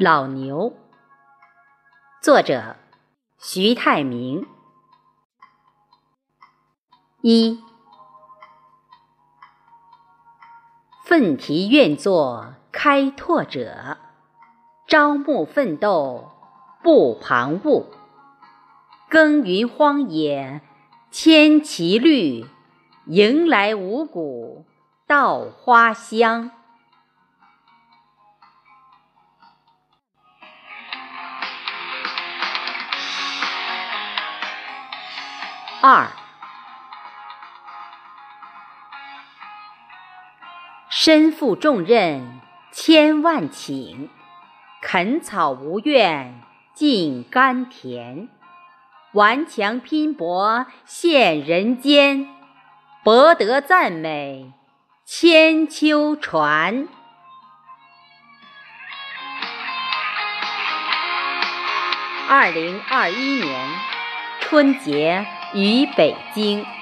老牛，作者徐泰明。一，奋蹄愿作开拓者，朝暮奋斗不旁骛。耕耘荒野千奇绿，迎来五谷稻花香。二，身负重任千万顷，垦草无怨尽甘甜，顽强拼搏现人间，博得赞美千秋传。二零二一年春节。于北京。